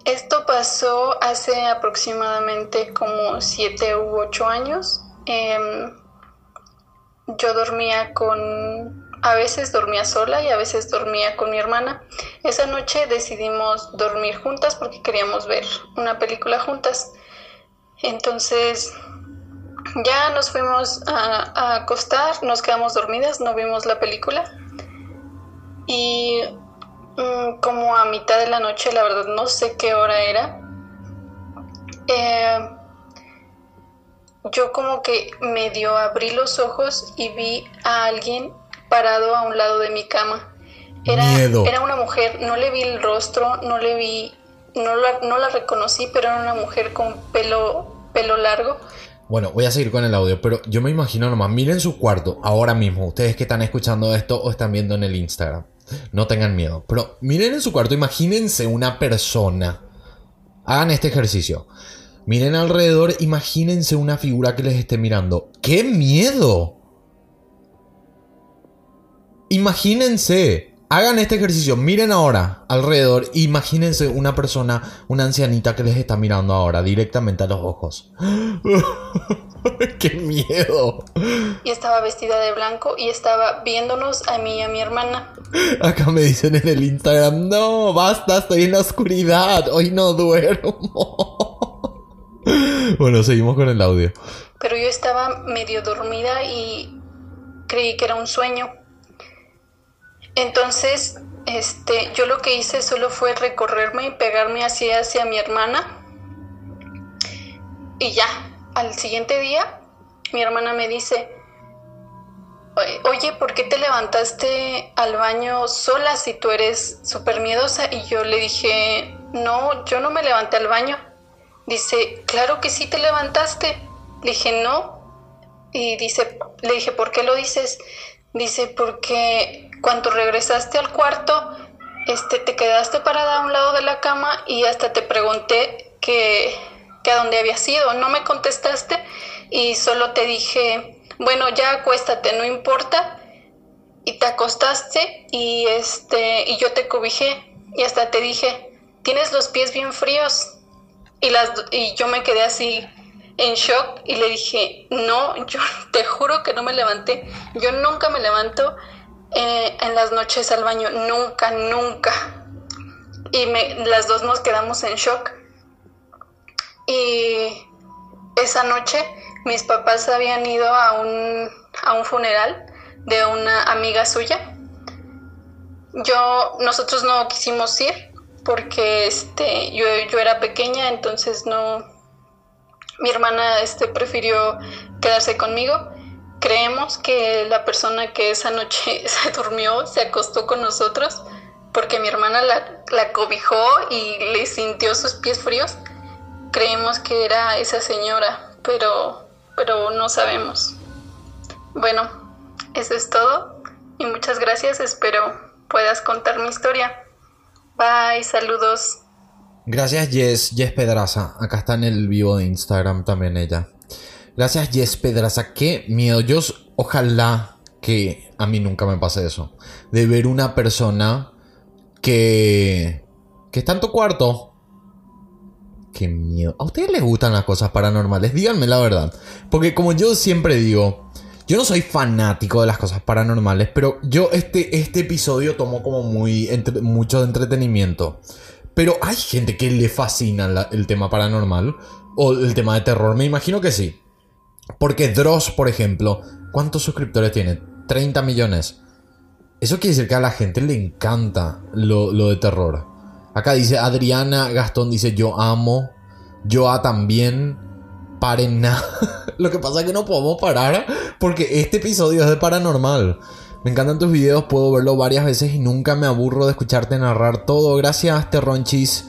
Esto pasó hace aproximadamente como 7 u 8 años. Em, yo dormía con... A veces dormía sola y a veces dormía con mi hermana. Esa noche decidimos dormir juntas porque queríamos ver una película juntas. Entonces ya nos fuimos a, a acostar, nos quedamos dormidas, no vimos la película. Y como a mitad de la noche, la verdad no sé qué hora era. Eh, yo como que medio abrí los ojos y vi a alguien parado a un lado de mi cama. Era, era una mujer, no le vi el rostro, no le vi, no la, no la reconocí, pero era una mujer con pelo, pelo largo. Bueno, voy a seguir con el audio, pero yo me imagino nomás, miren su cuarto ahora mismo, ustedes que están escuchando esto o están viendo en el Instagram. No tengan miedo. Pero miren en su cuarto, imagínense una persona. Hagan este ejercicio. Miren alrededor, imagínense una figura que les esté mirando. ¡Qué miedo! Imagínense. Hagan este ejercicio. Miren ahora alrededor. Imagínense una persona, una ancianita que les está mirando ahora directamente a los ojos. ¡Qué miedo! Y estaba vestida de blanco y estaba viéndonos a mí y a mi hermana. Acá me dicen en el Instagram, no, basta, estoy en la oscuridad, hoy no duermo. bueno, seguimos con el audio. Pero yo estaba medio dormida y creí que era un sueño. Entonces, este, yo lo que hice solo fue recorrerme y pegarme así hacia mi hermana. Y ya, al siguiente día, mi hermana me dice, oye, ¿por qué te levantaste al baño sola si tú eres súper miedosa? Y yo le dije, no, yo no me levanté al baño. Dice, claro que sí te levantaste. Le dije, no. Y dice, le dije, ¿por qué lo dices? Dice, porque cuando regresaste al cuarto, este, te quedaste parada a un lado de la cama y hasta te pregunté que, que a dónde había sido. No me contestaste y solo te dije, bueno, ya acuéstate, no importa. Y te acostaste y este y yo te cobijé y hasta te dije, "Tienes los pies bien fríos." Y las y yo me quedé así en shock y le dije, "No, yo te juro que no me levanté. Yo nunca me levanto eh, en las noches al baño, nunca, nunca." Y me, las dos nos quedamos en shock. Y esa noche mis papás habían ido a un, a un funeral de una amiga suya. Yo, nosotros no quisimos ir porque este, yo, yo era pequeña, entonces no, mi hermana este, prefirió quedarse conmigo. Creemos que la persona que esa noche se durmió se acostó con nosotros porque mi hermana la, la cobijó y le sintió sus pies fríos. Creemos que era esa señora, pero pero no sabemos. Bueno, eso es todo y muchas gracias. Espero puedas contar mi historia. Bye, saludos. Gracias Jess, Jess Pedraza. Acá está en el vivo de Instagram también ella. Gracias Jess Pedraza. Qué miedo. Yo ojalá que a mí nunca me pase eso. De ver una persona que... que está en tu cuarto qué miedo. ¿A ustedes les gustan las cosas paranormales? Díganme la verdad. Porque como yo siempre digo, yo no soy fanático de las cosas paranormales, pero yo este, este episodio tomo como muy mucho de entretenimiento. Pero hay gente que le fascina el tema paranormal o el tema de terror, me imagino que sí. Porque Dross, por ejemplo, ¿cuántos suscriptores tiene? 30 millones. Eso quiere decir que a la gente le encanta lo, lo de terror. Acá dice Adriana Gastón, dice yo amo. Yo a también. Paren nada. Lo que pasa es que no podemos parar porque este episodio es de paranormal. Me encantan tus videos, puedo verlo varias veces y nunca me aburro de escucharte narrar todo. Gracias, Terronchis.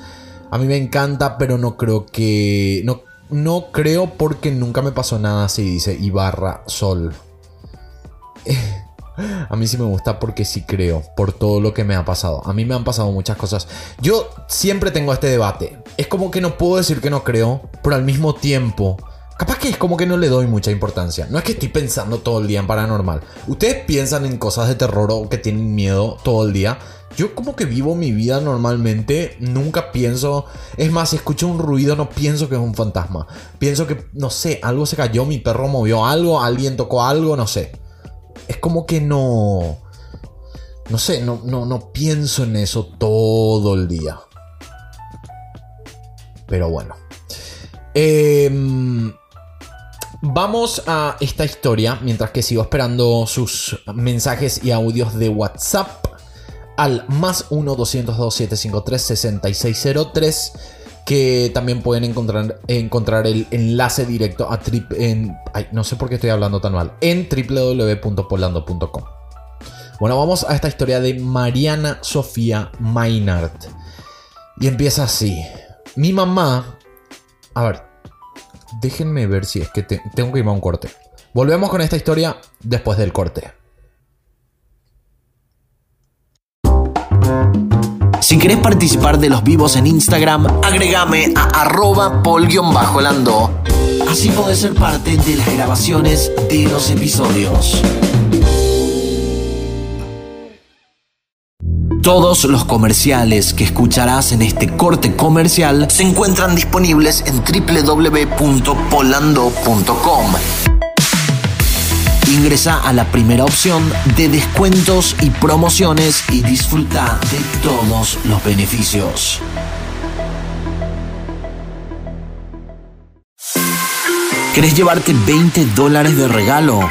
A mí me encanta, pero no creo que. No, no creo porque nunca me pasó nada así, dice Ibarra Sol. A mí sí me gusta porque sí creo, por todo lo que me ha pasado. A mí me han pasado muchas cosas. Yo siempre tengo este debate. Es como que no puedo decir que no creo, pero al mismo tiempo, capaz que es como que no le doy mucha importancia. No es que estoy pensando todo el día en paranormal. Ustedes piensan en cosas de terror o que tienen miedo todo el día. Yo como que vivo mi vida normalmente, nunca pienso, es más, si escucho un ruido no pienso que es un fantasma. Pienso que, no sé, algo se cayó, mi perro movió algo, alguien tocó algo, no sé es como que no... No sé, no, no, no pienso en eso todo el día. Pero bueno. Em, vamos a esta historia, mientras que sigo esperando sus mensajes y audios de WhatsApp al más 1-202-753-6603 que también pueden encontrar, encontrar el enlace directo a trip en no sé por qué estoy hablando tan mal en www.polando.com. Bueno, vamos a esta historia de Mariana Sofía Maynard. Y empieza así. Mi mamá, a ver, déjenme ver si es que tengo que ir a un corte. Volvemos con esta historia después del corte. Si querés participar de los vivos en Instagram, agregame a arroba pol-lando. Así podés ser parte de las grabaciones de los episodios. Todos los comerciales que escucharás en este corte comercial se encuentran disponibles en www.polando.com Ingresa a la primera opción de descuentos y promociones y disfruta de todos los beneficios. ¿Querés llevarte 20 dólares de regalo?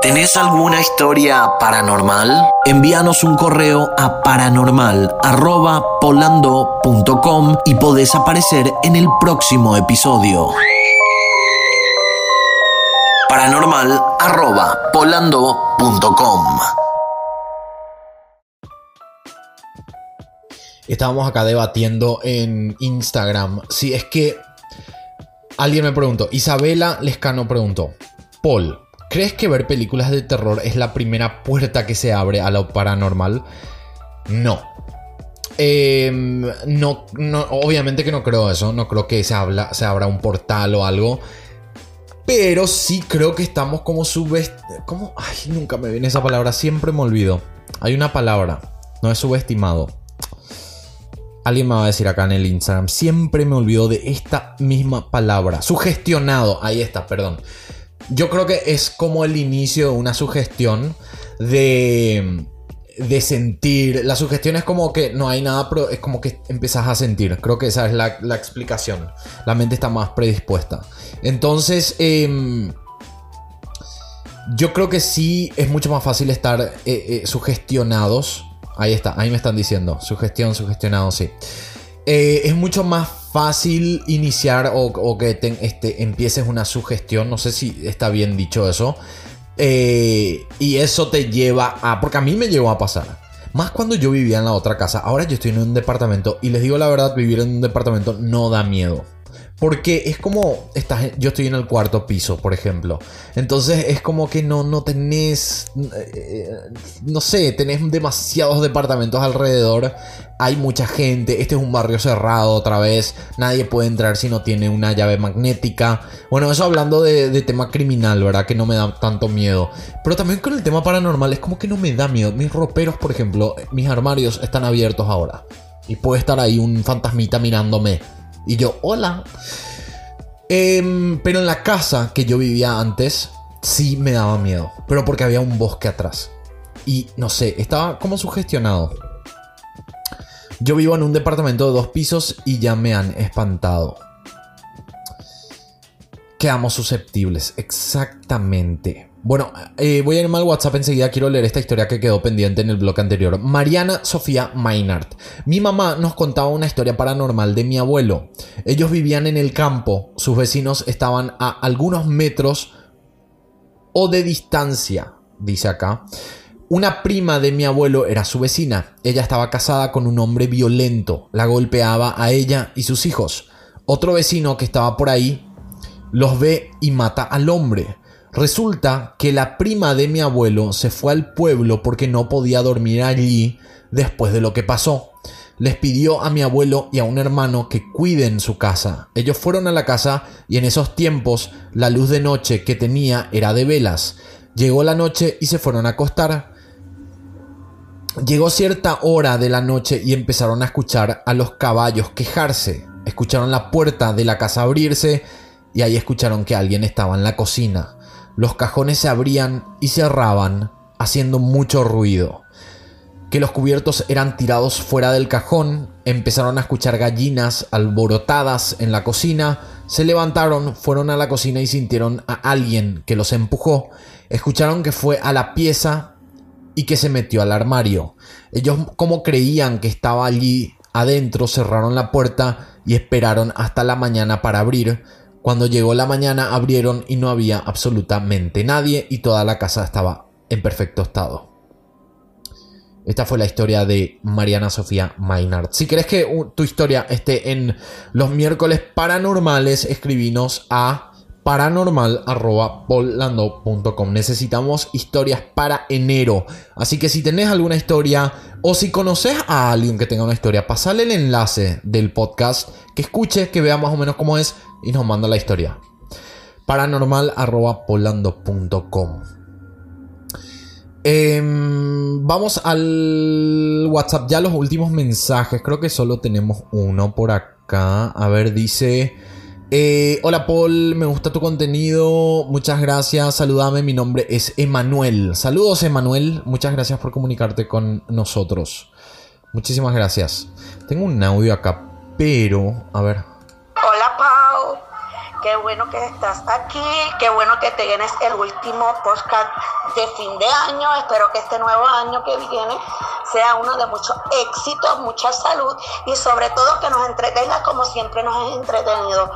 ¿Tenés alguna historia paranormal? Envíanos un correo a paranormal.polando.com y podés aparecer en el próximo episodio. Paranormal.polando.com Estábamos acá debatiendo en Instagram si es que alguien me preguntó, Isabela Lescano preguntó, Paul, ¿Crees que ver películas de terror es la primera puerta que se abre a lo paranormal? No. Em, no, no, obviamente que no creo eso. No creo que se, habla, se abra un portal o algo. Pero sí creo que estamos como subestimados. ¿Cómo? Ay, nunca me viene esa palabra. Siempre me olvido. Hay una palabra. No es subestimado. Alguien me va a decir acá en el Instagram. Siempre me olvido de esta misma palabra. Sugestionado. Ahí está, perdón yo creo que es como el inicio de una sugestión de, de sentir. La sugestión es como que no hay nada, pero es como que empezás a sentir. Creo que esa es la, explicación. La mente está más predispuesta. Entonces, em, yo creo que sí es mucho más fácil estar eh, eh, sugestionados. Ahí está, ahí me están diciendo. Sugestión, sugestionado, sí. Eh, es mucho más fácil iniciar o, que este, empieces una sugestión. No sé si está bien dicho eso. Eh, y eso te lleva a. Porque a mí me llegó a pasar. Más cuando yo vivía en la otra casa. Ahora yo estoy en un departamento. Y les digo la verdad, vivir en un departamento no da miedo. Porque es como, estás, yo estoy en el cuarto piso, por ejemplo. Entonces es como que no, no tenés, eh, no sé, tenés demasiados departamentos alrededor. Hay mucha gente, este es un barrio cerrado otra vez. Nadie puede entrar si no tiene una llave magnética. Bueno, eso hablando de, de tema criminal, ¿verdad? Que no me da tanto miedo. Pero también con el tema paranormal es como que no me da miedo. Mis roperos, por ejemplo, mis armarios están abiertos ahora. Y puede estar ahí un fantasmita mirándome y yo, hola. Em, pero en la casa que yo vivía antes, sí me daba miedo. Pero porque había un bosque atrás. Y no sé, estaba como sugestionado. Yo vivo en un departamento de dos pisos y ya me han espantado. Quedamos susceptibles, exactamente. Bueno, eh, voy a irme al WhatsApp enseguida. Quiero leer esta historia que quedó pendiente en el blog anterior. Mariana Sofía Maynard. Mi mamá nos contaba una historia paranormal de mi abuelo. Ellos vivían en el campo. Sus vecinos estaban a algunos metros o de distancia, dice acá. Una prima de mi abuelo era su vecina. Ella estaba casada con un hombre violento. La golpeaba a ella y sus hijos. Otro vecino que estaba por ahí los ve y mata al hombre. Resulta que la prima de mi abuelo se fue al pueblo porque no podía dormir allí después de lo que pasó. Les pidió a mi abuelo y a un hermano que cuiden su casa. Ellos fueron a la casa y en esos tiempos la luz de noche que tenía era de velas. Llegó la noche y se fueron a acostar. Llegó cierta hora de la noche y empezaron a escuchar a los caballos quejarse. Escucharon la puerta de la casa abrirse y ahí escucharon que alguien estaba en la cocina. Los cajones se abrían y cerraban, haciendo mucho ruido. Que los cubiertos eran tirados fuera del cajón, empezaron a escuchar gallinas alborotadas en la cocina, se levantaron, fueron a la cocina y sintieron a alguien que los empujó, escucharon que fue a la pieza y que se metió al armario. Ellos como creían que estaba allí adentro, cerraron la puerta y esperaron hasta la mañana para abrir, cuando llegó la mañana abrieron y no había absolutamente nadie y toda la casa estaba en perfecto estado. Esta fue la historia de Mariana Sofía Maynard. Si querés que tu historia esté en los miércoles paranormales, escribinos a paranormal.polando.com. Necesitamos historias para enero. Así que si tenés alguna historia o si conoces a alguien que tenga una historia, pasale el enlace del podcast, que escuche, que vea más o menos cómo es y nos manda la historia. Paranormal.polando.com. Em, vamos al WhatsApp. Ya los últimos mensajes. Creo que solo tenemos uno por acá. A ver, dice. Eh, hola Paul, me gusta tu contenido, muchas gracias, saludame, mi nombre es Emanuel. Saludos Emanuel, muchas gracias por comunicarte con nosotros. Muchísimas gracias. Tengo un audio acá, pero, a ver, Qué bueno que estás aquí, qué bueno que te el último podcast de fin de año. Espero que este nuevo año que viene sea uno de mucho éxito, mucha salud y sobre todo que nos entretenga como siempre nos has entretenido.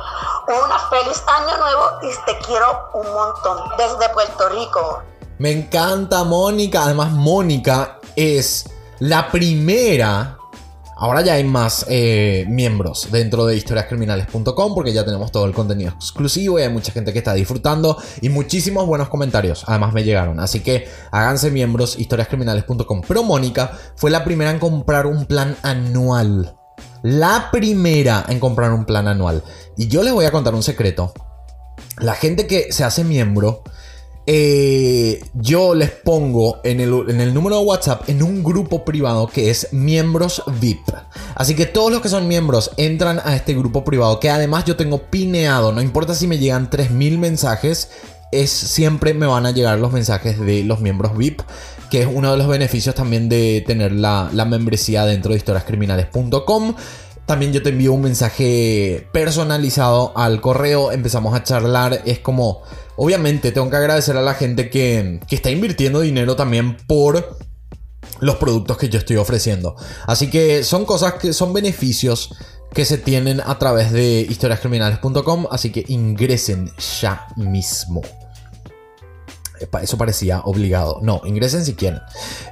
Un feliz año nuevo y te quiero un montón desde Puerto Rico. Me encanta Mónica, además Mónica es la primera Ahora ya hay más eh, miembros dentro de historiascriminales.com porque ya tenemos todo el contenido exclusivo y hay mucha gente que está disfrutando y muchísimos buenos comentarios además me llegaron. Así que háganse miembros historiascriminales.com. Pero Mónica fue la primera en comprar un plan anual. La primera en comprar un plan anual. Y yo les voy a contar un secreto. La gente que se hace miembro eh, yo les pongo en el, número de WhatsApp en un grupo privado que es miembros VIP. Así que todos los que son miembros entran a este grupo privado que además yo tengo pineado. No importa si me llegan 3000 mensajes, es siempre me van a llegar los mensajes de los miembros VIP. Que es uno de los beneficios también de tener la, la membresía dentro de historiascriminales.com. También yo te envío un mensaje personalizado al correo, empezamos a charlar, es como, obviamente tengo que agradecer a la gente que, que está invirtiendo dinero también por los productos que yo estoy ofreciendo. Así que son cosas que son beneficios que se tienen a través de historiascriminales.com, así que ingresen ya mismo. Eso parecía obligado. No, ingresen si quieren.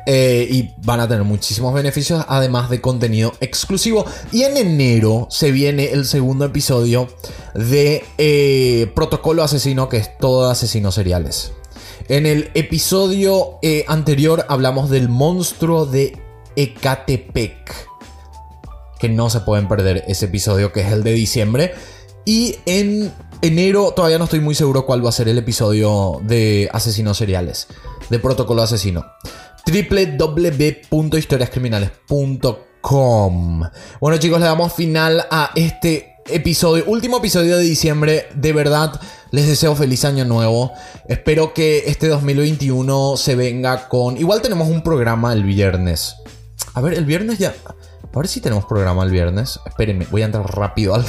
Eh, y van a tener muchísimos beneficios, además de contenido exclusivo. Y en enero se viene el segundo episodio de eh, Protocolo Asesino, que es todo asesinos seriales. En el episodio eh, anterior hablamos del monstruo de Ecatepec. Que no se pueden perder ese episodio, que es el de diciembre. Y en enero todavía no estoy muy seguro cuál va a ser el episodio de asesinos seriales, de protocolo asesino. www.historiascriminales.com. Bueno chicos, le damos final a este episodio, último episodio de diciembre. De verdad, les deseo feliz año nuevo. Espero que este 2021 se venga con... Igual tenemos un programa el viernes. A ver, el viernes ya... A ver si tenemos programa el viernes. Espérenme, voy a entrar rápido al,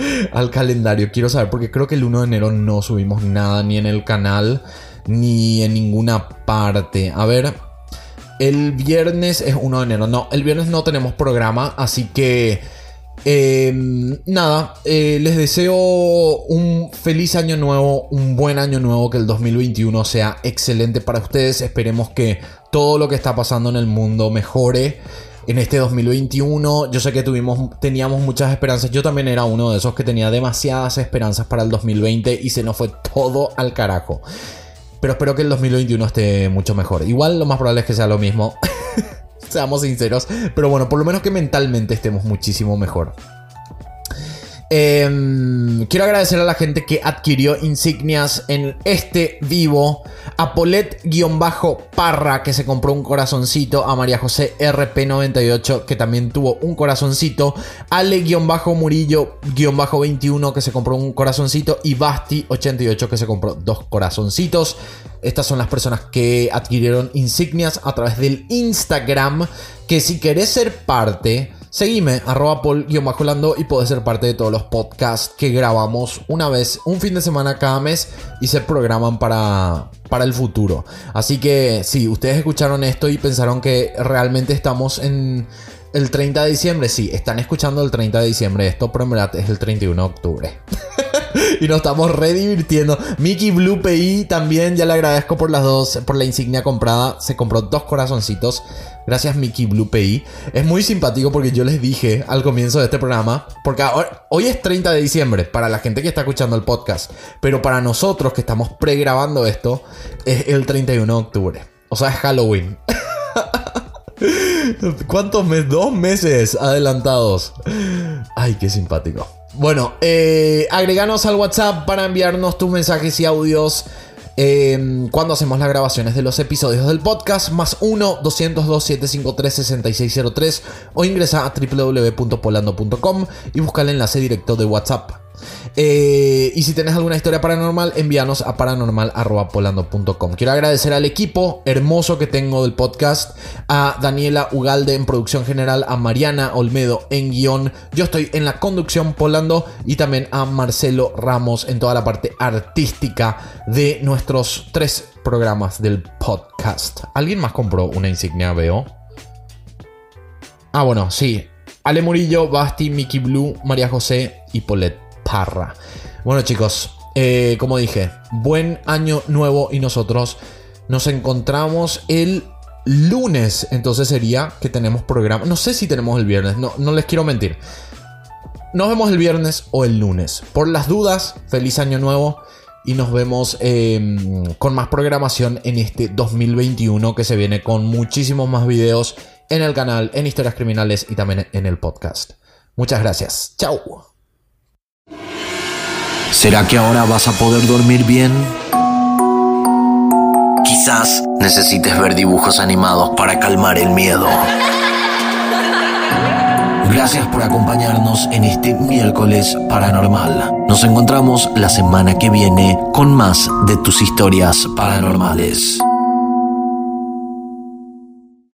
al calendario. Quiero saber porque creo que el 1 de enero no subimos nada ni en el canal ni en ninguna parte. A ver, el viernes es 1 de enero. No, el viernes no tenemos programa, así que... Em, nada, eh, les deseo un feliz año nuevo, un buen año nuevo, que el 2021 sea excelente para ustedes. Esperemos que todo lo que está pasando en el mundo mejore en este 2021. Yo sé que tuvimos, teníamos muchas esperanzas. Yo también era uno de esos que tenía demasiadas esperanzas para el 2020 y se nos fue todo al carajo. Pero espero que el 2021 esté mucho mejor. Igual lo más probable es que sea lo mismo. Seamos sinceros. Pero bueno, por lo menos que mentalmente estemos muchísimo mejor. Em, quiero agradecer a la gente que adquirió insignias en este vivo. A Polet-Parra que se compró un corazoncito. A María José RP98 que también tuvo un corazoncito. Ale-Murillo-21 que se compró un corazoncito. Y Basti88 que se compró dos corazoncitos. Estas son las personas que adquirieron insignias a través del Instagram. Que si querés ser parte Seguime, arroba paul-holando y podés ser parte de todos los podcasts que grabamos una vez, un fin de semana cada mes y se programan para, para el futuro. Así que si ustedes escucharon esto y pensaron que realmente estamos en el 30 de diciembre, sí, están escuchando el 30 de diciembre esto, pero en es el 31 de octubre. y nos estamos re divirtiendo. Mickey Blue PI también, ya le agradezco por las dos, por la insignia comprada. Se compró dos corazoncitos. Gracias Mickey Blue PI. Es muy simpático porque yo les dije al comienzo de este programa, porque hoy es 30 de diciembre para la gente que está escuchando el podcast, pero para nosotros que estamos pregrabando esto, es el 31 de octubre. O sea, es Halloween. ¿Cuántos meses? Dos meses adelantados. Ay, qué simpático. Bueno, eh, agreganos al WhatsApp para enviarnos tus mensajes y audios Em, cuando hacemos las grabaciones de los episodios del podcast, más 1-202-753-6603 o ingresa a www.polando.com y busca el enlace directo de WhatsApp. Eh, y si tienes alguna historia paranormal, envíanos a paranormal.polando.com. Quiero agradecer al equipo hermoso que tengo del podcast, a Daniela Ugalde en producción general, a Mariana Olmedo en guion. Yo estoy en la conducción Polando y también a Marcelo Ramos en toda la parte artística de nuestros tres programas del podcast. ¿Alguien más compró una insignia, veo? Ah, bueno, sí. Ale Murillo, Basti, Mickey Blue, María José y Polet. Bueno chicos, eh, como dije, buen año nuevo y nosotros nos encontramos el lunes. Entonces sería que tenemos programa. No sé si tenemos el viernes, no, no les quiero mentir. Nos vemos el viernes o el lunes. Por las dudas, feliz año nuevo. Y nos vemos em, con más programación en este 2021 que se viene con muchísimos más videos en el canal, en historias criminales y también en el podcast. Muchas gracias. Chao. ¿Será que ahora vas a poder dormir bien? Quizás necesites ver dibujos animados para calmar el miedo. Gracias por acompañarnos en este miércoles paranormal. Nos encontramos la semana que viene con más de tus historias paranormales.